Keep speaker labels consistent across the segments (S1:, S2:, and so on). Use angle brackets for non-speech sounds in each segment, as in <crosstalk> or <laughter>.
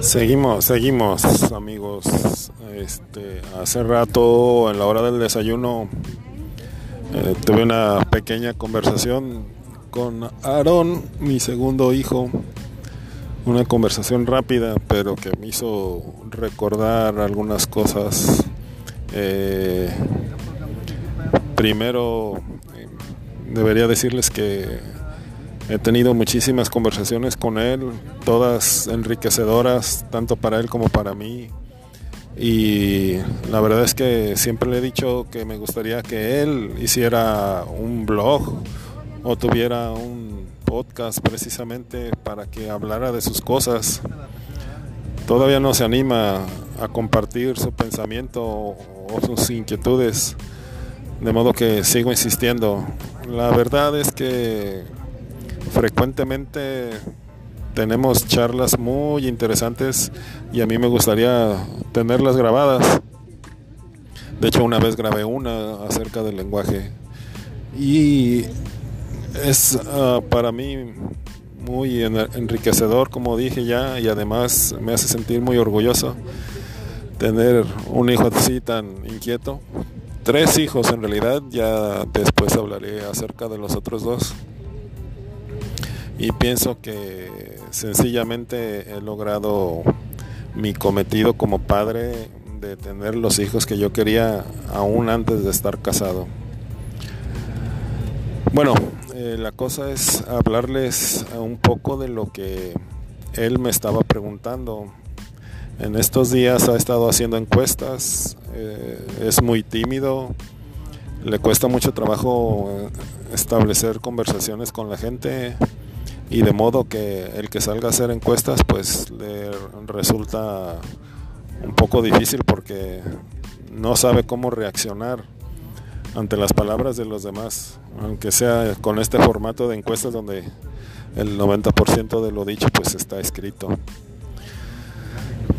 S1: Seguimos, seguimos, amigos. Este, hace rato, en la hora del desayuno, eh, tuve una pequeña conversación con Aaron, mi segundo hijo. Una conversación rápida, pero que me hizo recordar algunas cosas. Eh, primero, eh, debería decirles que He tenido muchísimas conversaciones con él, todas enriquecedoras, tanto para él como para mí. Y la verdad es que siempre le he dicho que me gustaría que él hiciera un blog o tuviera un podcast precisamente para que hablara de sus cosas. Todavía no se anima a compartir su pensamiento o sus inquietudes, de modo que sigo insistiendo. La verdad es que frecuentemente tenemos charlas muy interesantes y a mí me gustaría tenerlas grabadas. De hecho, una vez grabé una acerca del lenguaje y es ah, para mí muy enriquecedor, como dije ya, y además me hace sentir muy orgulloso tener un hijo así tan inquieto. Tres hijos en realidad, ya después hablaré acerca de los otros dos y pienso que sencillamente he logrado mi cometido como padre de tener los hijos que yo quería aún antes de estar casado. Bueno, eh, la cosa es hablarles un poco de lo que él me estaba preguntando. En estos días ha estado haciendo encuestas, eh, es muy tímido, le cuesta mucho trabajo eh, establecer conversaciones con la gente y de modo que el que salga a hacer encuestas pues le resulta un poco difícil porque no sabe cómo reaccionar ante las palabras de los demás, aunque sea con este formato de encuestas donde el 90% de lo dicho pues está escrito.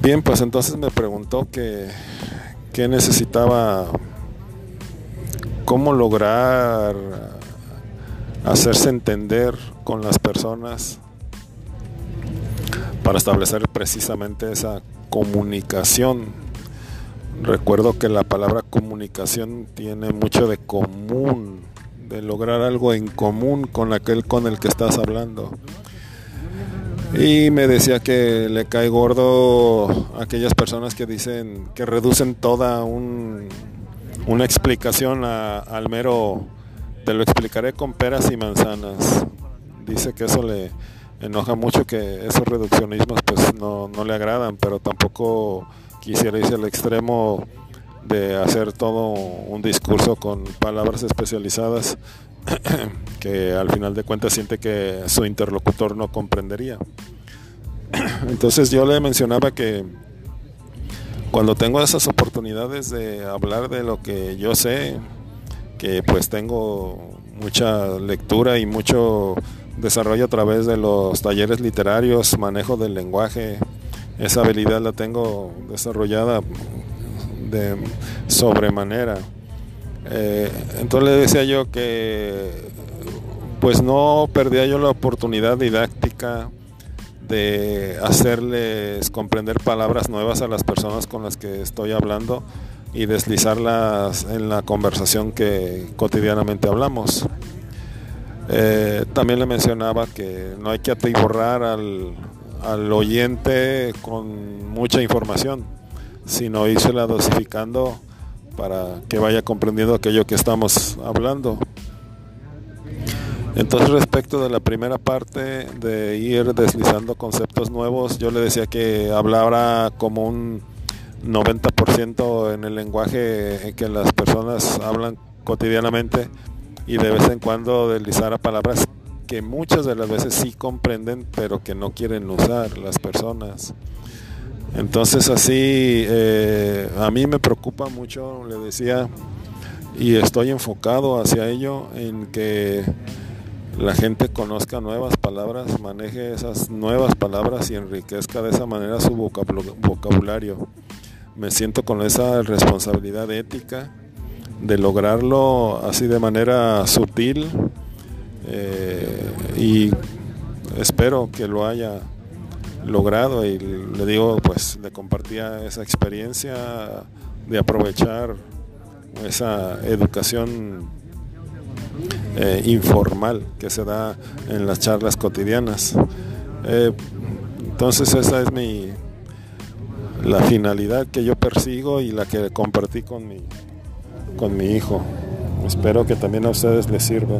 S1: Bien, pues entonces me preguntó que qué necesitaba, cómo lograr hacerse entender con las personas para establecer precisamente esa comunicación. Recuerdo que la palabra comunicación tiene mucho de común, de lograr algo en común con aquel con el que estás hablando. Y me decía que le cae gordo a aquellas personas que dicen, que reducen toda una explicación al mero te lo explicaré con peras y manzanas. Dice que eso le enoja mucho, que esos reduccionismos pues no, le agradan, pero tampoco quisiera irse al extremo de hacer todo un discurso con palabras especializadas <clears throat> que al final de cuentas siente que su interlocutor no comprendería. <clears throat> Entonces yo le mencionaba que cuando tengo esas oportunidades de hablar de lo que yo sé, que pues tengo mucha lectura y mucho desarrollo a través de los talleres literarios, manejo del lenguaje, esa habilidad la tengo desarrollada de sobremanera. Eh, entonces le decía yo que pues no perdía yo la oportunidad didáctica de hacerles comprender palabras nuevas a las personas con las que estoy hablando y deslizarlas en la conversación que cotidianamente hablamos. Eh, también le mencionaba que no hay que atiborrar al, al oyente con mucha información, sino la dosificando para que vaya comprendiendo aquello que estamos hablando. Entonces respecto de la primera parte de ir deslizando conceptos nuevos, yo le decía que hablara como un 90% en el lenguaje que las personas hablan cotidianamente y de vez en cuando deslizar a palabras que muchas de las veces sí comprenden pero que no quieren usar las personas. Entonces así eh, a mí me preocupa mucho, le decía, y estoy enfocado hacia ello en que la gente conozca nuevas palabras, maneje esas nuevas palabras y enriquezca de esa manera su vocabulario me siento con esa responsabilidad ética de lograrlo así de manera sutil eh, y espero que lo haya logrado y le digo pues le compartía esa experiencia de aprovechar esa educación eh, informal que se da en las charlas cotidianas. Eh, entonces esa es mi la finalidad que yo persigo y la que compartí con mi, con mi hijo. Espero que también a ustedes les sirva.